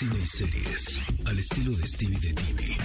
cine y series, al estilo de Stevie de TV.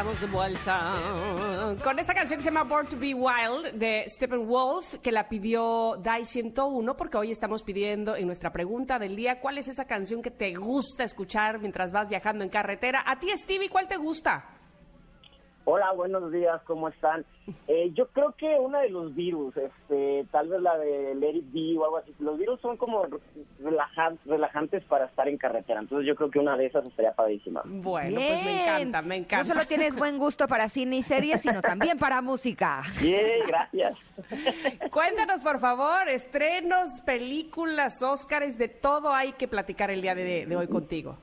Estamos de vuelta con esta canción que se llama Born to Be Wild de Steppenwolf, que la pidió Dai 101, porque hoy estamos pidiendo en nuestra pregunta del día cuál es esa canción que te gusta escuchar mientras vas viajando en carretera. A ti, Stevie, ¿cuál te gusta? Hola, buenos días, ¿cómo están? Eh, yo creo que una de los virus, este, tal vez la de Let It Be o algo así, los virus son como relajan- relajantes para estar en carretera, entonces yo creo que una de esas estaría padrísima. Bueno, pues me encanta, me encanta. No solo tienes buen gusto para cine y series, sino también para música. Bien, gracias. Cuéntanos, por favor, estrenos, películas, Óscares, de todo hay que platicar el día de, de hoy contigo.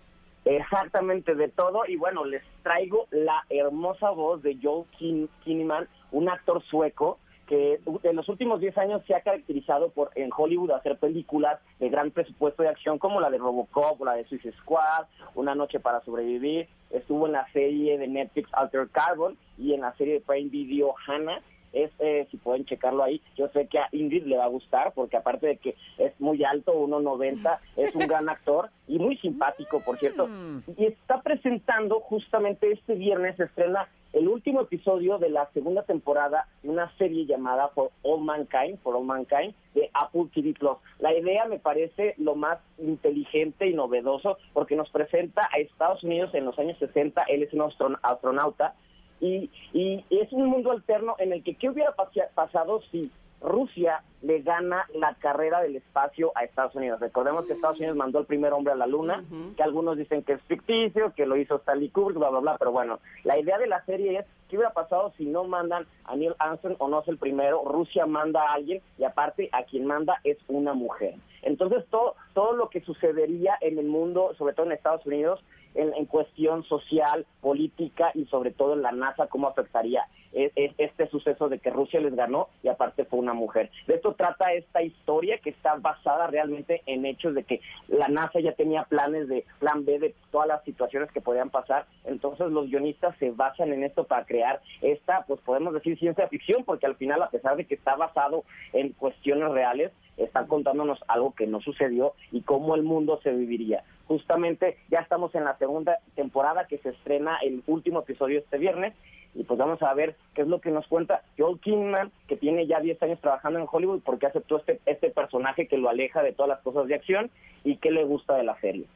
Exactamente, de todo. Y bueno, les traigo la hermosa voz de Joel Kin- Kinnaman, un actor sueco que en los últimos 10 años se ha caracterizado por en Hollywood hacer películas de gran presupuesto de acción como la de Robocop, la de Suicide Squad, Una noche para sobrevivir. Estuvo en la serie de Netflix Alter Carbon y en la serie de Prime Video Hannah. Es, eh, si pueden checarlo ahí, yo sé que a Ingrid le va a gustar porque aparte de que es muy alto, 1.90, es un gran actor y muy simpático, por cierto. Y está presentando justamente este viernes, se estrena el último episodio de la segunda temporada de una serie llamada For All Mankind, For All Mankind, de Apple TV Plus. La idea me parece lo más inteligente y novedoso porque nos presenta a Estados Unidos en los años 60, él es un astron- astronauta, y, y es un mundo alterno en el que qué hubiera pasado si Rusia le gana la carrera del espacio a Estados Unidos. Recordemos que Estados Unidos mandó el primer hombre a la Luna, que algunos dicen que es ficticio, que lo hizo Stanley Kubrick, bla, bla, bla, pero bueno, la idea de la serie es qué hubiera pasado si no mandan a Neil Armstrong o no es el primero, Rusia manda a alguien y aparte a quien manda es una mujer. Entonces todo, todo lo que sucedería en el mundo, sobre todo en Estados Unidos, en, en cuestión social, política y sobre todo en la NASA, cómo afectaría e- e- este suceso de que Rusia les ganó y aparte fue una mujer. De esto trata esta historia que está basada realmente en hechos de que la NASA ya tenía planes de plan B de todas las situaciones que podían pasar. Entonces los guionistas se basan en esto para crear esta, pues podemos decir ciencia ficción, porque al final a pesar de que está basado en cuestiones reales, están contándonos algo que no sucedió y cómo el mundo se viviría. Justamente ya estamos en la segunda temporada que se estrena el último episodio este viernes y pues vamos a ver qué es lo que nos cuenta Joel Kinnaman, que tiene ya 10 años trabajando en Hollywood, porque aceptó este, este personaje que lo aleja de todas las cosas de acción y qué le gusta de la serie.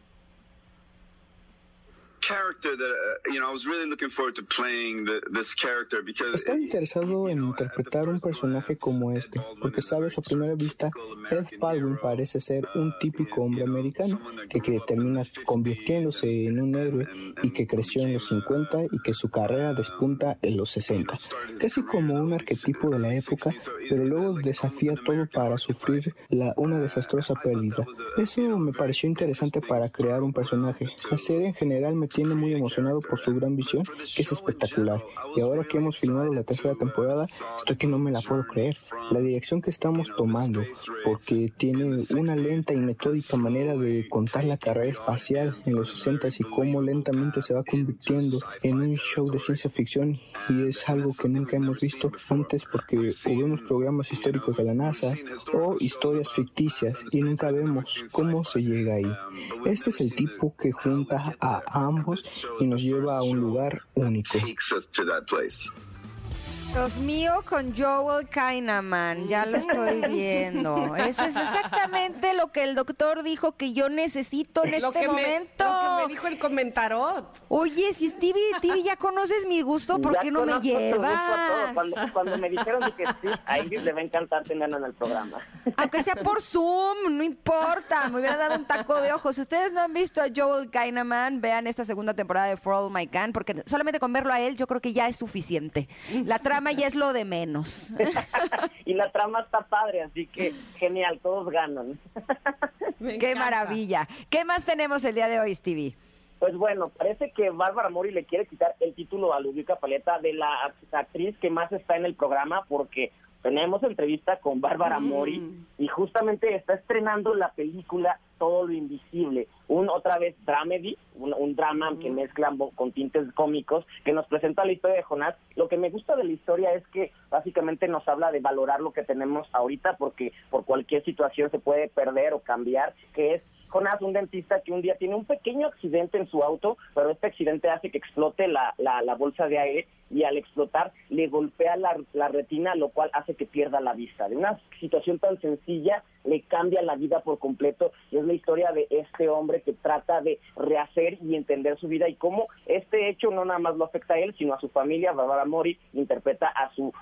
Character that uh, you know I was really looking forward to playing the, this character because Estaba interesado en interpretar un personaje como este, porque sabes, a primera vista, Ed Baldwin parece ser un típico hombre americano, que, que termina convirtiéndose en un héroe y que creció en los 50 y que su carrera despunta en los 60, casi como un arquetipo de la época, pero luego desafía todo para sufrir la, una desastrosa pérdida. Eso me pareció interesante para crear un personaje. La serie en general me tiene muy emocionado por su gran visión, que es espectacular. Y ahora que hemos filmado la tercera temporada, estoy que no me la puedo creer. La dirección que estamos tomando, porque tiene una lenta y metódica manera de contar la carrera espacial en los 60 y cómo lentamente se va convirtiendo en un show de ciencia ficción y es algo que nunca hemos visto antes porque o vemos programas históricos de la NASA o historias ficticias y nunca vemos cómo se llega ahí. Este es el tipo que junta a ambos y nos lleva a un lugar único. Dios mío, con Joel Kahneman, ya lo estoy viendo. Eso es exactamente lo que el doctor dijo que yo necesito en lo, este que me, momento. lo que me dijo el comentarot. Oye, si Stevie, Stevie, ya conoces mi gusto, ¿por Ya qué no me a todo. llevas? Cuando, cuando me dijeron que sí, a Ingrid le va a encantar tenerlo en el programa. Aunque sea por Zoom, no importa, me hubiera dado un taco de ojos. Si ustedes no han visto a Joel Kahneman, vean esta segunda temporada de For All My Can, porque solamente con verlo a él yo creo que ya es suficiente. La trama ya es lo de menos. y la trama está padre, así que genial, todos ganan. Qué maravilla. ¿Qué más tenemos el día de hoy, Stevie? Pues bueno, parece que Bárbara Mori le quiere quitar el título a Ludwika Paleta de la act- actriz que más está en el programa porque tenemos entrevista con Bárbara Mm. Mori y justamente está estrenando la película Todo lo Invisible, un otra vez dramedy, un, un drama que mezcla con tintes cómicos que nos presenta la historia de Jonás. Lo que me gusta de la historia es que básicamente nos habla de valorar lo que tenemos ahorita porque por cualquier situación se puede perder o cambiar, que es Jonás, un dentista que un día tiene un pequeño accidente en su auto, pero este accidente hace que explote la, la, la bolsa de aire y al explotar le golpea la, la retina, lo cual hace que pierda la vista. De una situación tan sencilla le cambia la vida por completo y es la historia de este hombre que trata de rehacer y entender su vida y cómo este hecho no nada más lo afecta a él, sino a su familia. Barbara Mori interpreta a su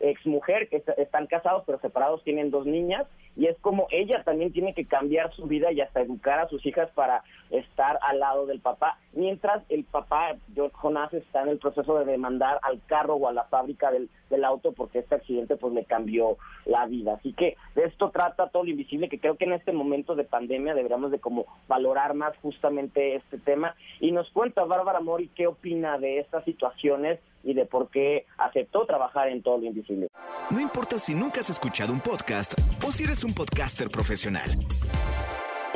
ex mujer que est- están casados pero separados, tienen dos niñas y es como ella también tiene que cambiar su vida y hasta educar a sus hijas para estar al lado del papá, mientras el papá, George Jonas, está en el proceso de demandar al carro o a la fábrica del, del auto porque este accidente pues le cambió la vida. Así que de esto trata todo lo invisible, que creo que en este momento de pandemia deberíamos de como valorar más justamente este tema. Y nos cuenta Bárbara Mori qué opina de estas situaciones y de por qué aceptó trabajar en todo lo invisible. No importa si nunca has escuchado un podcast o si eres un podcaster profesional.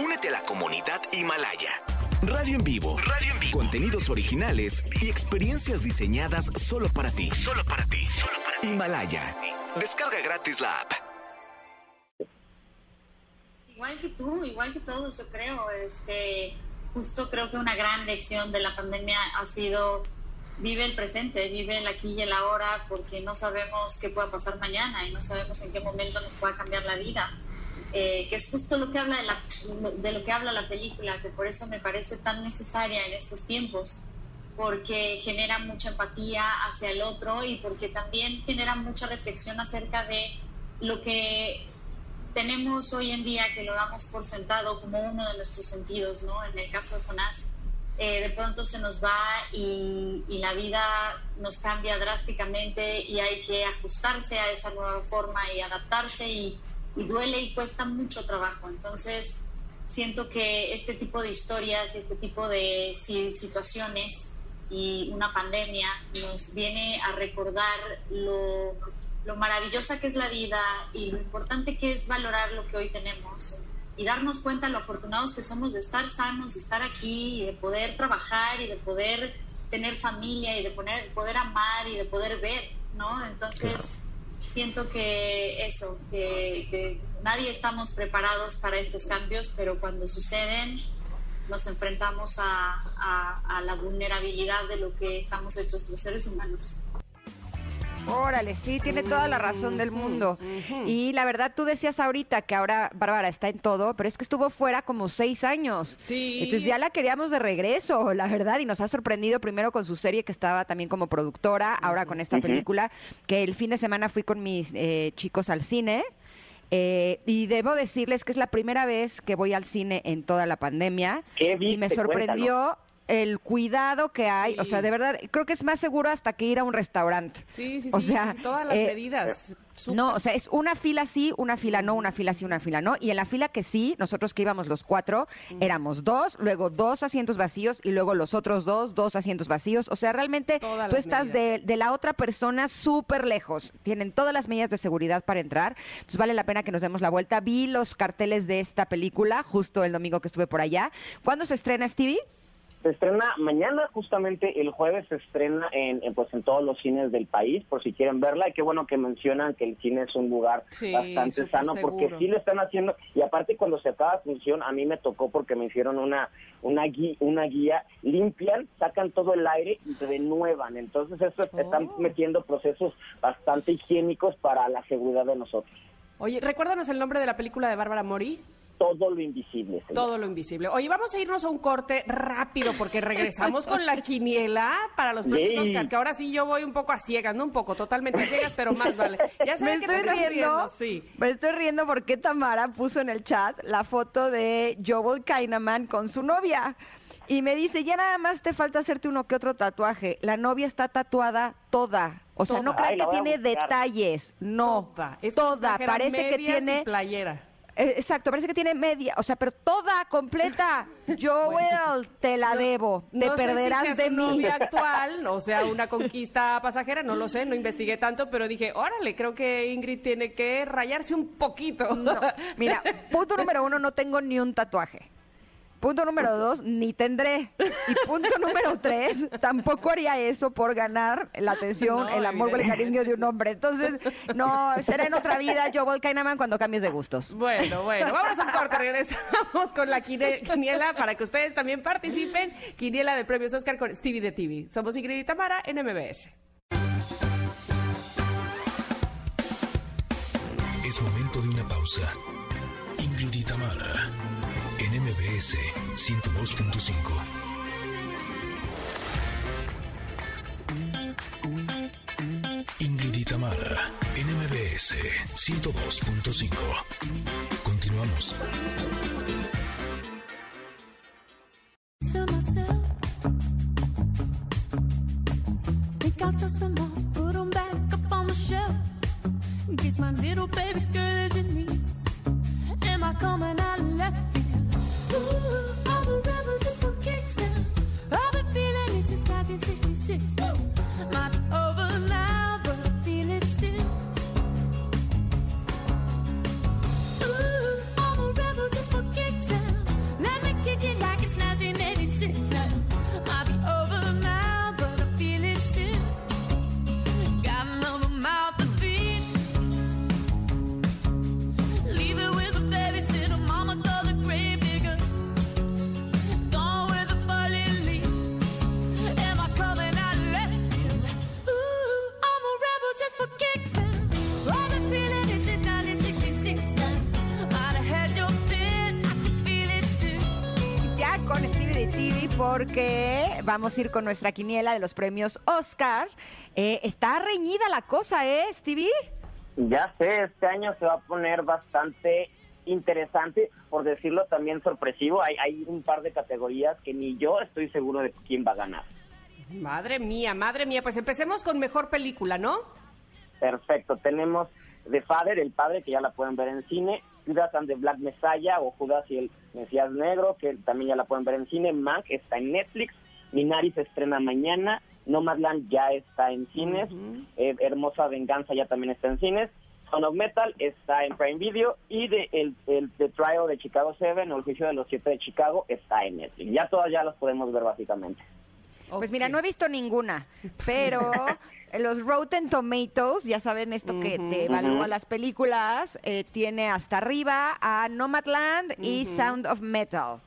Únete a la comunidad Himalaya. Radio en vivo. Radio en vivo. Contenidos originales y experiencias diseñadas solo para ti. Solo para ti. Himalaya. Descarga gratis la app. Igual que tú, igual que todos, yo creo. Este, justo creo que una gran lección de la pandemia ha sido vive el presente, vive el aquí y el ahora, porque no sabemos qué pueda pasar mañana y no sabemos en qué momento nos pueda cambiar la vida. Eh, que es justo lo que habla de, la, de lo que habla la película, que por eso me parece tan necesaria en estos tiempos, porque genera mucha empatía hacia el otro y porque también genera mucha reflexión acerca de lo que tenemos hoy en día, que lo damos por sentado como uno de nuestros sentidos, ¿no? En el caso de Jonás, eh, de pronto se nos va y, y la vida nos cambia drásticamente y hay que ajustarse a esa nueva forma y adaptarse y, y duele y cuesta mucho trabajo. Entonces, siento que este tipo de historias, este tipo de si- situaciones y una pandemia nos viene a recordar lo, lo maravillosa que es la vida y lo importante que es valorar lo que hoy tenemos y darnos cuenta lo afortunados que somos de estar sanos, de estar aquí y de poder trabajar y de poder tener familia y de poner, poder amar y de poder ver, ¿no? Entonces, siento que eso, que, que nadie estamos preparados para estos cambios, pero cuando suceden nos enfrentamos a, a- a la vulnerabilidad de lo que estamos hechos los seres humanos. Órale, sí, tiene toda la razón del mundo. Y la verdad, tú decías ahorita que ahora Bárbara está en todo, pero es que estuvo fuera como seis años. Sí. Entonces ya la queríamos de regreso, la verdad, y nos ha sorprendido primero con su serie que estaba también como productora, ahora con esta película, que el fin de semana fui con mis eh, chicos al cine. eh, y debo decirles que es la primera vez que voy al cine en toda la pandemia. ¿Qué y me sorprendió el cuidado que hay. O sea, de verdad, creo que es más seguro hasta que ir a un restaurante. Sí, sí, O sí, sea, todas las eh, medidas. Súper. No, o sea, es una fila sí, una fila no, una fila sí, una fila no. Y en la fila que sí, nosotros que íbamos los cuatro, éramos dos, luego dos asientos vacíos y luego los otros dos, dos asientos vacíos. O sea, realmente Todas tú estás de, de la otra persona súper lejos. Tienen todas las medidas de seguridad para entrar. Entonces vale la pena que nos demos la vuelta. Vi los carteles de esta película justo el domingo que estuve por allá. ¿Cuándo se estrena, Stevie? Se estrena mañana, justamente el jueves se estrena en, en, pues en todos los cines del país, por si quieren verla. Y qué bueno que mencionan que el cine es un lugar Sí, bastante sano, porque sí lo están haciendo. Y aparte cuando se acaba función, a mí me tocó porque me hicieron una una guía, una guía limpian, sacan todo el aire y renuevan. Entonces eso están Oh. metiendo procesos bastante higiénicos para la seguridad de nosotros. Oye, recuérdanos el nombre de la película de Bárbara Mori. Todo lo invisible. Todo lo invisible. Oye, vamos a irnos a un corte rápido porque regresamos con la quiniela para los premios. Oscar, que ahora sí yo voy un poco a ciegas, no un poco, totalmente a ciegas, pero más vale. Ya sé Me que estoy riendo, sí. me estoy riendo porque Tamara puso en el chat la foto de Joel Kainaman con su novia. Y me dice, ya nada más te falta hacerte uno que otro tatuaje. La novia está tatuada toda. O sea, no crean que tiene detalles. No, Toda. Es toda. Parece que tiene... playera. Eh, Exacto, parece que tiene media, o sea, pero toda, completa. Joel, te la debo, te No sé si perderás de mí. actual, o sea, una conquista pasajera, no lo sé, no investigué tanto, pero dije, órale, creo que Ingrid tiene que rayarse un poquito. No, mira, punto número uno, no tengo ni un tatuaje. Punto número dos, ni tendré. Y punto número tres, tampoco haría eso por ganar la atención, No, el amor o el cariño de un hombre. Entonces, no, será en otra vida Joel Kainaman cuando cambies de gustos. Bueno, bueno, vamos a un corte, regresamos con la quiniela para que ustedes también participen. Quiniela de premios Oscar con Stevie de TV. Somos Ingrid y Tamara en MBS. Es momento de una pausa. Ingrid y Tamara, MBS 102.5. Ingrid y Tamara, en MBS 102.5. Continuamos. Porque vamos a ir con nuestra quiniela de los premios Oscar. Eh, está reñida la cosa, ¿eh, Stevie? Ya sé, este año se va a poner bastante interesante, por decirlo también sorpresivo. Hay, hay un par de categorías que ni yo estoy seguro de quién va a ganar. Madre mía, madre mía. Pues empecemos con mejor película, ¿no? Perfecto, tenemos The Father, el padre, que ya la pueden ver en cine, Judas and the Black Messiah o Judas y el Mesías Negro, que también ya la pueden ver en cine, Mank está en Netflix, Minari se estrena mañana, Nomadland ya está en cines, eh, Hermosa Venganza ya también está en cines, Son of Metal está en Prime Video y de el, el The Trial de Chicago 7 o el juicio de los siete de Chicago está en Netflix. Ya todas ya las podemos ver básicamente. Pues mira, no he visto ninguna, pero los Rotten Tomatoes, ya saben esto que te evalúa las películas, eh, tiene hasta arriba a Nomadland y. Sound of Metal.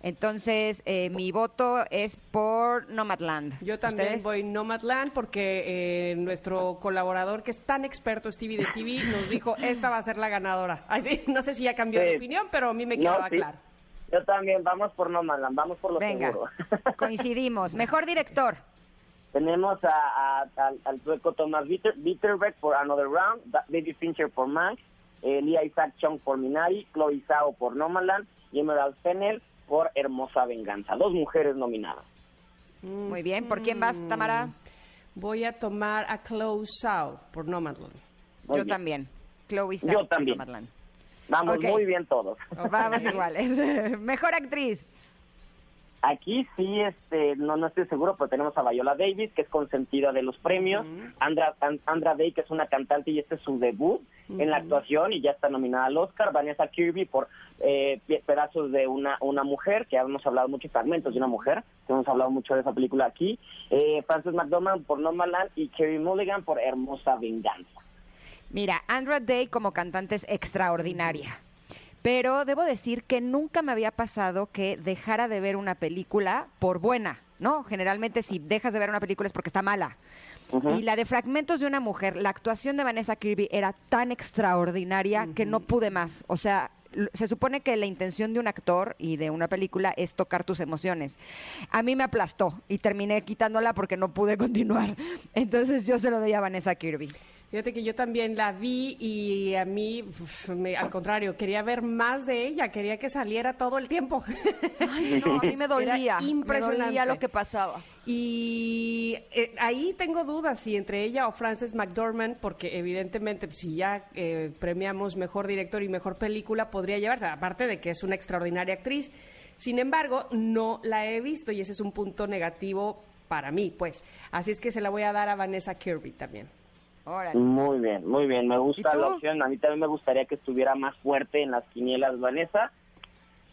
Entonces, eh, mi voto es por Nomadland. Yo también ¿Ustedes? voy Nomadland porque eh, nuestro colaborador, que es tan experto, Stevie de TV, nos dijo, esta va a ser la ganadora. No sé si ya cambió de opinión, pero a mí me No, quedaba sí. claro. Yo también, vamos por Nomadland, vamos por lo Venga, seguro. coincidimos. Mejor director. Tenemos a, a- al, al sueco Thomas Bitter, Bitterbeck por Another Round, Da- David Fincher por Mank, eh, Lia Isaac Chung por Minari, Chloe Zhao por Nomadland y Emerald Fennel por Hermosa Venganza. Dos mujeres nominadas. Muy bien. ¿Por quién vas, Tamara? Voy a tomar a Close Out por Nomadland. Muy Yo bien. también. Chloe Yo Zhao, también. Nomadland. Vamos muy bien todos. Vamos iguales. Mejor actriz. Aquí sí, este, no, no estoy seguro, pero tenemos a Viola Davis, que es consentida de los premios, Andra, An- Andra Day, que es una cantante y este es su debut, en la actuación y ya está nominada al Oscar. Vanessa Kirby por eh, pedazos de una, una mujer, que ya hemos hablado muchos fragmentos de una mujer, que hemos hablado mucho de esa película aquí. Eh, Frances McDormand por Nomadland y Kerry Mulligan por Hermosa Venganza. Mira, Andra Day como cantante es extraordinaria. Pero debo decir que nunca me había pasado que dejara de ver una película por buena, ¿no? Generalmente si dejas de ver una película es porque está mala. Y la de Fragmentos de una mujer, la actuación de Vanessa Kirby era tan extraordinaria que no pude más. O sea, se supone que la intención de un actor y de una película es tocar tus emociones. A mí me aplastó y terminé quitándola porque no pude continuar. Entonces yo se lo doy a Vanessa Kirby. Fíjate que yo también la vi y a mí, uf, me- al contrario, quería ver más de ella, quería que saliera todo el tiempo. Ay, no, a mí me dolía. Era Me impresionante. dolía lo que pasaba. Y eh, ahí tengo dudas si entre ella o Frances McDormand, porque evidentemente pues, si ya eh, premiamos mejor director y mejor película, podría llevarse, aparte de que es una extraordinaria actriz. Sin embargo, no la he visto y ese es un punto negativo para mí, pues. Así es que se la voy a dar a Vanessa Kirby también. Órale. Muy bien, muy bien. Me gusta la opción. A mí también me gustaría que estuviera más fuerte en las quinielas, Vanessa.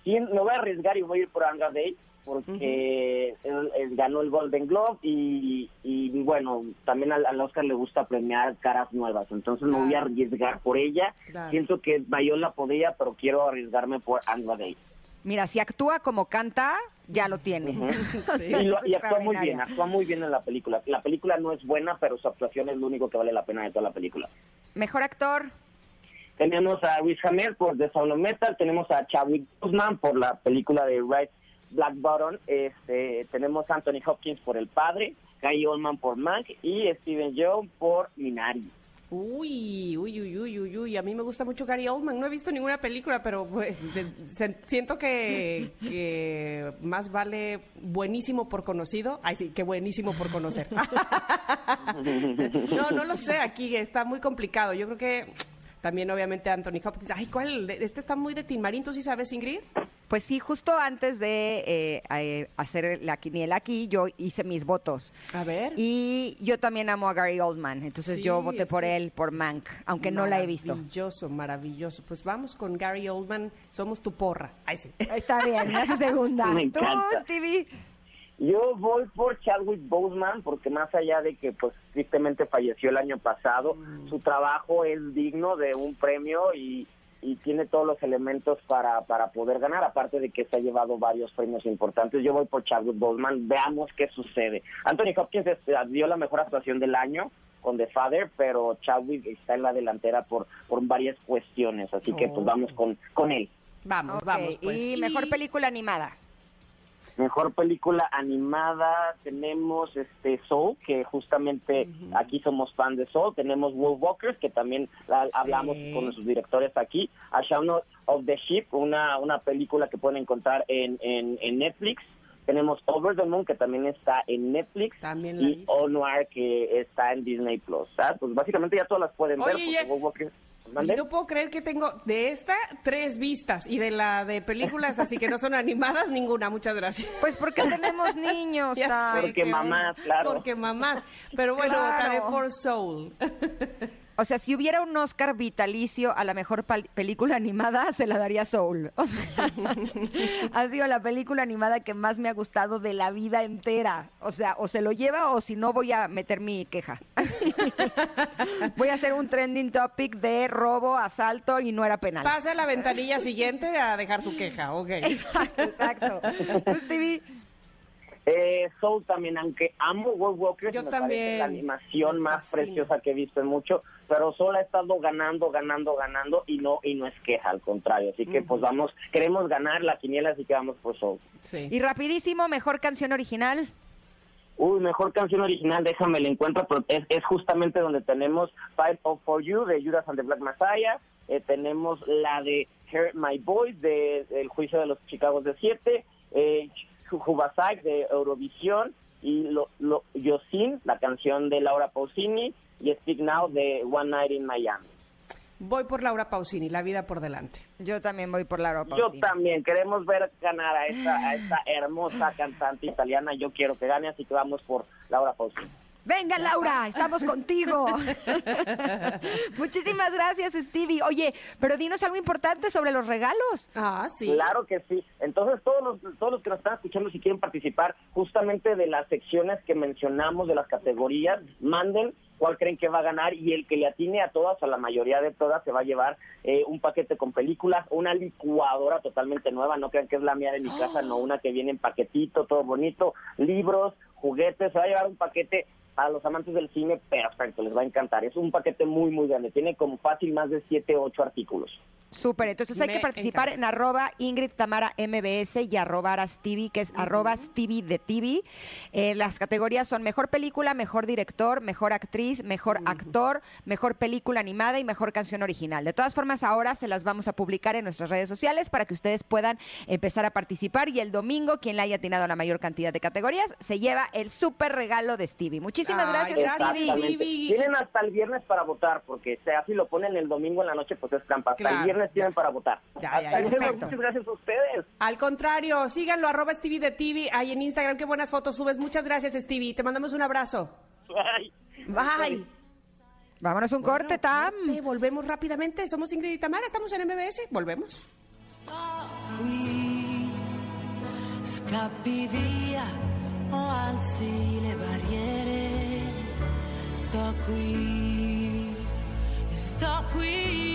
Sí, me voy a arriesgar y voy a ir por Anga Day porque él- él ganó el Golden Globe y, y bueno, también al, al Oscar le gusta premiar caras nuevas. Entonces me voy a arriesgar por ella. Claro. Siento que Viola podría, pero quiero arriesgarme por Anga Day. Mira, si actúa como canta, ya lo tiene. Y, lo- es y actúa muy bien, actúa muy bien en la película. La película no es buena, pero su actuación es lo único que vale la pena de toda la película. Mejor actor, Tenemos a Riz Ahmed por The Sound of Metal, tenemos a Chadwick Boseman por la película de Rise Black Bottom, este, tenemos a Anthony Hopkins por El Padre, Gary Oldman por Mank y Steven Yeun por Minari. Uy, uy, uy, uy, uy, uy. A mí me gusta mucho Gary Oldman. No he visto ninguna película, pero pues, siento que, que más vale buenísimo por conocido. Ay, sí, que buenísimo por conocer. no, no lo sé. Aquí está muy complicado. Yo creo que también, obviamente, Anthony Hopkins. Ay, ¿cuál? Este está muy de Tin Marín. ¿Tú sí sabes, Ingrid? Pues sí, justo antes de eh, eh, hacer la quiniela aquí, yo hice mis votos. A ver. Y yo también amo a Gary Oldman, entonces Sí, yo voté por que- él, por Mank, aunque no la he visto. Maravilloso, maravilloso. Pues vamos con Gary Oldman. Somos tu porra. Ay, sí. Está bien, me hace segunda. Me ¿Tú, encanta. Stevie? Yo voy por Chadwick Boseman porque más allá de que pues tristemente falleció el año pasado, su trabajo es digno de un premio y, y tiene todos los elementos para, para poder ganar, aparte de que se ha llevado varios premios importantes. Yo voy por Chadwick Boseman, veamos qué sucede. Anthony Hopkins este, dio la mejor actuación del año con The Father, pero Chadwick está en la delantera por, por varias cuestiones, así que pues Oh. vamos con, con él. Vamos, vamos. Pues. y mejor película animada. Mejor película animada tenemos este Soul, que justamente aquí somos fan de Soul. Tenemos Wolf Walkers, que también la- hablamos con nuestros directores aquí. A Shaun of the Sheep, una, una película que pueden encontrar en, en, en Netflix. Tenemos Over the Moon, que también está en Netflix. También y. All Noir, que está en Disney Plus. ¿sabes? Pues básicamente ya todas las pueden ver. Porque ya- Wolf Walkers- Y ¿Mande? no puedo creer que tengo de esta tres vistas y de la de películas así que no son animadas ninguna. Muchas gracias. Pues porque tenemos niños, sé, Porque mamás, claro. Porque mamás. Pero bueno, Claro. votaré por Soul. O sea, si hubiera un Oscar vitalicio a la mejor película animada, se la daría Soul. O sea, ha sido la película animada que más me ha gustado de la vida entera. O sea, o se lo lleva o si no voy a meter mi queja. voy a hacer un trending topic de robo, asalto y no era penal. Pasa a la ventanilla siguiente a dejar su queja. Ok. Exacto, exacto. ¿Tú, Stevie? Eh, Soul también, aunque amo World Walkers, Yo me también. parece la animación más preciosa que he visto en mucho, pero Soul ha estado ganando, ganando, ganando y no y no es queja, al contrario. Así que pues vamos, queremos ganar la quiniela, así que vamos por Soul. Sí. Y rapidísimo, mejor canción original. Uy, mejor canción original, déjame la encuentro, pero es, es justamente donde tenemos Fight Up For You de Judas and the Black Messiah, eh, tenemos la de Hear My Voice de El Juicio de los Chicago de 7, eh, Hubasai de Eurovisión y lo, lo, Yosin, la canción de Laura Pausini y Speak Now de One Night in Miami. Voy por Laura Pausini, La vida por delante. Yo también voy por Laura Yo Pausini. también, queremos ver ganar a esta, a esta hermosa cantante italiana, yo quiero que gane, así que vamos por Laura Pausini. Venga, Laura, estamos contigo. Muchísimas gracias, Stevie. Oye, pero dinos algo importante sobre los regalos. Ah, sí. Claro que sí. Entonces, todos los, todos los que nos están escuchando, si quieren participar justamente de las secciones que mencionamos, de las categorías, manden cuál creen que va a ganar y el que le atine a todas, a la mayoría de todas, se va a llevar eh, un paquete con películas, una licuadora totalmente nueva, no crean que es la mía de mi casa, no, una que viene en paquetito, todo bonito, libros, juguetes, se va a llevar un paquete a los amantes del cine perfecto, les va a encantar. Es un paquete muy, muy grande, tiene como fácil más de 7, 8 artículos. Súper, entonces hay Me que participar encanta. en arroba Ingrid Tamara MBS y arroba Arastivi, que es arroba Stevie de TV. Eh, las categorías son mejor película, mejor director, mejor actriz, mejor actor, mejor película animada y mejor canción original. De todas formas, ahora se las vamos a publicar en nuestras redes sociales para que ustedes puedan empezar a participar y el domingo, quien le haya atinado la mayor cantidad de categorías, se lleva el súper regalo de Stevie. Muchísimas Ay, gracias, Stevie. Tienen hasta el viernes para votar, porque si así lo ponen el domingo en la noche, pues es trampa. Hasta Claro, el viernes tienen ya. para votar. Ya, ya, muchas gracias a ustedes. Al contrario, síganlo, arroba Stevie de TV, ahí en Instagram. Qué buenas fotos subes. Muchas gracias, Stevie. Te mandamos un abrazo. Ay. Bye. Vámonos un corte, Tam. Corte, volvemos rápidamente. Somos Ingrid y Tamara, estamos en MBS. Volvemos. qui, scappi via o alzi le barriere. Sto qui, sto qui,